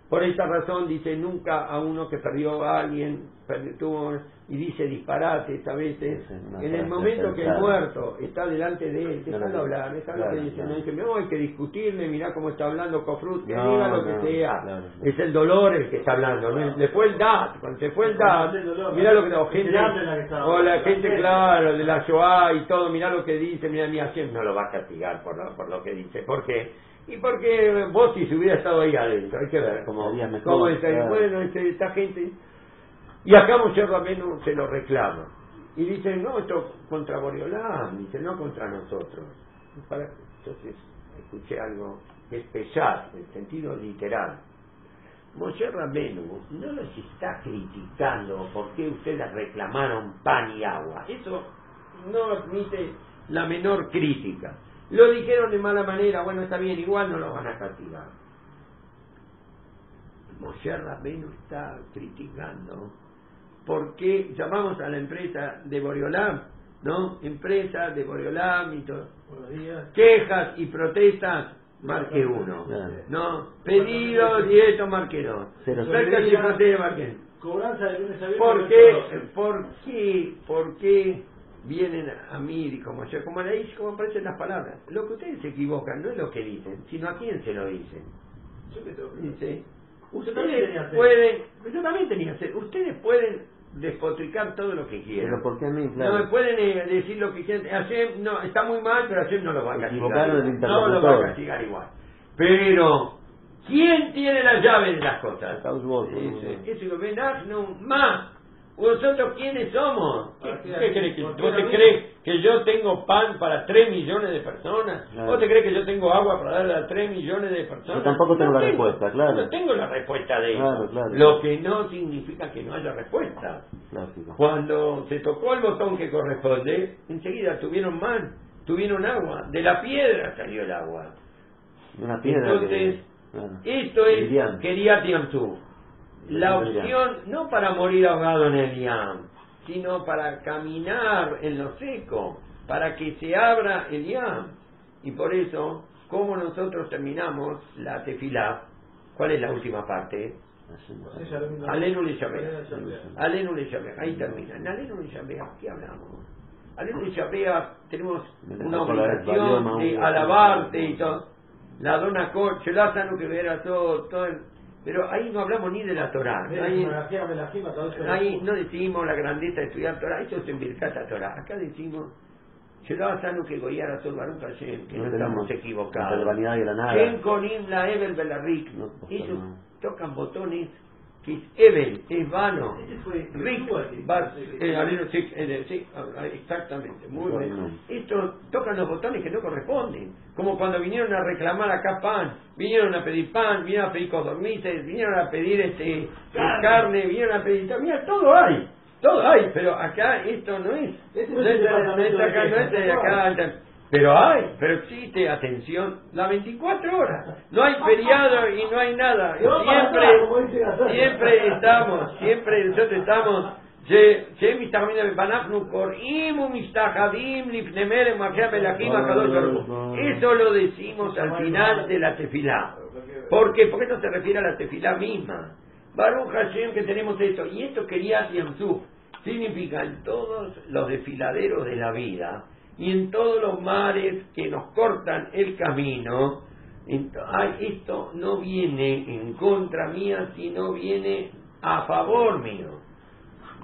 B: Por esta razón dice nunca a uno que perdió a alguien, perdió, tuvo, y dice disparate a veces.
C: Una
B: en el momento que el muerto está delante de él, déjalo
C: no,
B: hablar, déjalo
C: claro,
B: que dice, no dice, no hay que discutirle, mirá cómo está hablando Cofrut, que
C: No,
B: diga lo que sea. Es el dolor el que está hablando, ¿no? le fue el DAT, cuando se fue el DAT, mirá lo que la gente, o la gente, claro, de la Shoah y todo, mirá lo que dice, mirá, mi Hashem no lo va a castigar por lo, por lo que dice, ¿por qué? Y porque vos si se hubiera estado ahí adentro, hay que ver cómo, cómo está, bueno, esta gente, y acá Moshe Rabenu se lo reclama. Y dice, no, esto contra Boreolán, dice, no contra nosotros. Entonces escuché algo que es pesar, en sentido literal. Moshe Rabenu no los está criticando por qué ustedes reclamaron pan y agua. Eso no admite la menor crítica. Lo dijeron de mala manera, bueno, está bien, igual no lo van a castigar. Moshe Rabenu está criticando por qué llamamos a la empresa de Boreolam, ¿no? Empresa de Boreolam y todo. Quejas y protestas, marque uno.
C: Claro.
B: ¿No? Pedidos y esto, marque dos. Quejas y protestas, marque.
D: Cobranza de lunes a viernes.
B: ¿Por qué, por qué, por qué vienen a mí, como yo, como le dije, como aparecen las palabras? Lo que ustedes se equivocan no es lo que dicen, sino a quién se lo dicen.
D: Yo que tengo que-
B: ustedes
D: sed.
B: pueden, yo también tenía sed, ustedes pueden despotricar todo lo que quieran.
C: Pero ¿por qué a mí?
B: No
C: Claro.
B: me pueden eh, decir lo que quieran. Hashem no, está muy mal, pero Hashem no lo va a castigar. No lo va a castigar igual. Pero, ¿quién tiene la llave de las cosas?
C: ¿no?
B: Eso digo, Benach, no, más. ¿Vosotros quiénes somos? ¿Qué,
D: ¿Para qué?
B: crees que,
D: ¿Por qué
B: ¿Vos te crees que yo tengo pan para 3 millones de personas?
C: Claro.
B: ¿Vos te crees que yo tengo agua para darle a 3 millones de personas?
C: Yo tampoco tengo la respuesta, claro.
B: No tengo la respuesta de
C: Claro,
B: eso.
C: claro.
B: Lo que no significa que no haya respuesta. Cuando se tocó el botón que corresponde, enseguida tuvieron man, tuvieron agua. De la piedra salió el agua.
C: Una piedra.
B: Entonces,
C: que- claro.
B: Esto es Yamsuf. La opción no para morir ahogado en el Yam, sino para caminar en lo seco, para que se abra el Yam. Y por eso, como nosotros terminamos la tefilá, ¿cuál es la última parte? Alenu le.
D: Alenu le.
B: Ahí termina. En Alenu le llamé. ¿Qué hablamos? Alenu le tenemos una
C: la
B: obligación de alabarte y todo. La dona cor, Chelázano que verá todo, todo. el- Pero ahí no hablamos ni de la Torah. Ahí,
D: Melajía, Melajima, todo eso.
B: ahí no decimos la grandeza de estudiar Torah. Eso es en Birkat Torah. Acá decimos Chelázano que goyara todo Baruch Hashem, que no,
C: No
B: estamos equivocados.
C: la vanidad y la nada.
B: Ken Konim la Evel Belarrik.
C: No, pues,
B: Ellos
C: no.
B: tocan botones que es Evel, es vano. Sí, eh, sí, ah, exactamente, muy
C: Bueno.
B: bien. Estos tocan los botones que no corresponden, como cuando vinieron a reclamar acá pan, vinieron a pedir pan, vinieron a pedir codornices, vinieron a pedir este carne, vinieron a pedir, mira, todo hay, todo hay, pero acá esto no es,
D: Este
B: no
D: es
B: es,
D: el
B: no es
D: departamento
B: acá,
D: de
B: no es de
D: quejas,
B: acá, pero hay, pero existe, atención, las 24 horas. No hay feriado y no hay nada. Siempre, siempre estamos, siempre nosotros estamos. Eso lo decimos al final de la tefilá. ¿Por qué? Porque esto se refiere a la tefilá misma. Baruch Hashem que tenemos esto. Y esto quería Yamsuf. Significa en todos los desfiladeros de la vida y en todos los mares que nos cortan el camino, esto no viene en contra mía, sino viene a favor mío.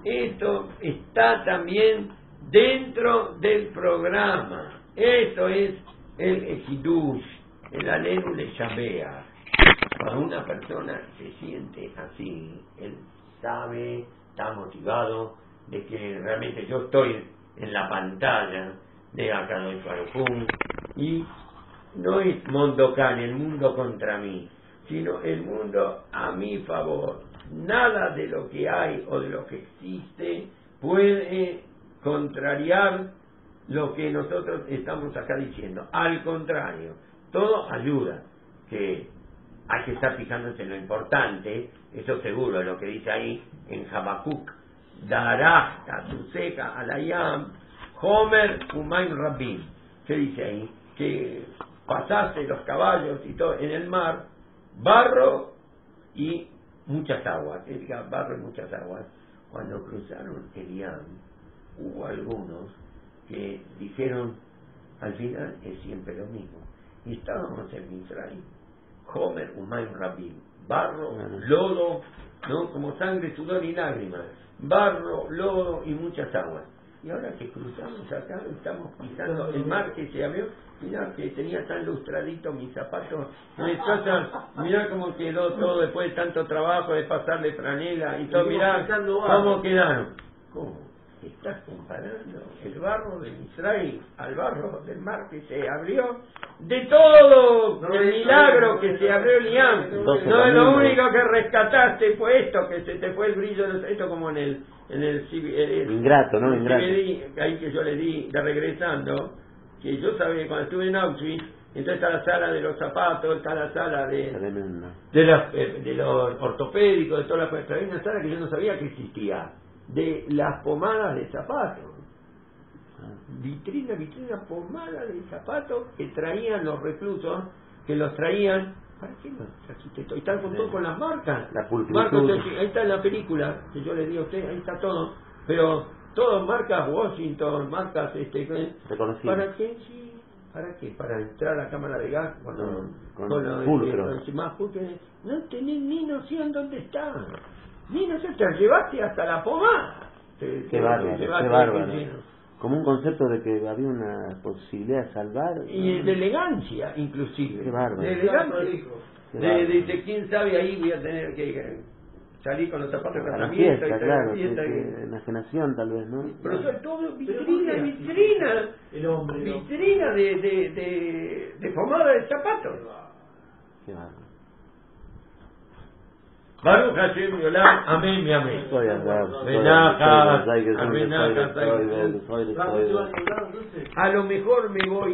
B: Esto está también dentro del programa. Esto es el Ejidush, el Alenu le llamea. Cuando una persona se siente así, él sabe, está motivado de que realmente yo estoy en la pantalla de Akadosh Baruj y no es Mondokan, el mundo contra mí, sino el mundo a mi favor. Nada de lo que hay o de lo que existe puede contrariar lo que nosotros estamos acá diciendo. Al contrario, todo ayuda, que hay que estar fijándose en lo importante, eso seguro, lo que dice ahí en Habacuc, Darasta, tu seca, alayam, Homer, Umaim Rabim. ¿Qué dice ahí? Que pasase los caballos y todo en el mar, barro y muchas aguas, que diga barro y muchas aguas. Cuando cruzaron el Yam, hubo algunos que dijeron, al final es siempre lo mismo. Y estábamos en Israel, Homer, Umayim Rabin, barro, lodo, ¿no? Como sangre, sudor y lágrimas, barro, lodo y muchas aguas. Y ahora que cruzamos acá, estamos pisando el mar que se abrió, mirá que tenía tan lustradito mis zapatos, me mirá cómo quedó todo después de tanto trabajo de pasarle franela y todo, mirá cómo quedaron. ¿Cómo? Estás comparando el barro de Israel al barro del mar que se abrió de todo
D: No,
B: el milagro que se abrió el
D: no,
B: Iam.
D: no,
B: No,
C: lo
B: único que rescataste fue esto, que se te fue el brillo, de los- esto como en el en el, el-
C: Ingrato, ¿no? Ingrato.
B: Ahí que yo le di de regresando, que yo sabía cuando estuve en Auschwitz, entonces está la sala de los zapatos, está la sala de de, las, eh, de los ortopédicos, de todas las Había una sala que yo no sabía que existía, de las pomadas de zapatos. Vitrina, vitrina, pomada de zapatos que traían los reclusos, que los traían. ¿Para qué los trajiste todo? Y están con todo con las marcas.
C: La.
B: Marcos, ahí está en la película que yo le di a usted, ahí está todo. Pero todo marcas Washington, marcas este. ¿Para qué? Sí. ¿Para qué? Para entrar a la cámara de gas con,
C: Con-
B: con,
C: con
B: los-
C: pulcro.
B: los demás pulcros. No tenés ni noción dónde está. Ni noción, te llevaste hasta la pomada. Te-
C: Qué bárbaro,
B: te
C: qué bárbaro. Como un concepto de que había una posibilidad de salvar.
B: Y de elegancia, inclusive.
C: Qué bárbaro.
B: De elegancia.
D: hijo.
C: Qué
B: De,
C: bárbaro.
B: de, de quién sabe, ahí voy a tener que salir con los zapatos de
C: la fiesta,
B: la
C: claro.
B: fiesta
C: que
B: que-
C: enajenación, tal vez, ¿no?
B: Pero son todo
D: Pero ¿por
B: vitrina, vitrina.
D: El hombre, ¿no?
B: Vitrina de, de, de, de pomada de zapatos.
C: Qué bárbaro. Azar, soy
D: ¿Vamos
C: Azar.
D: a hablar entonces?
B: A lo mejor me voy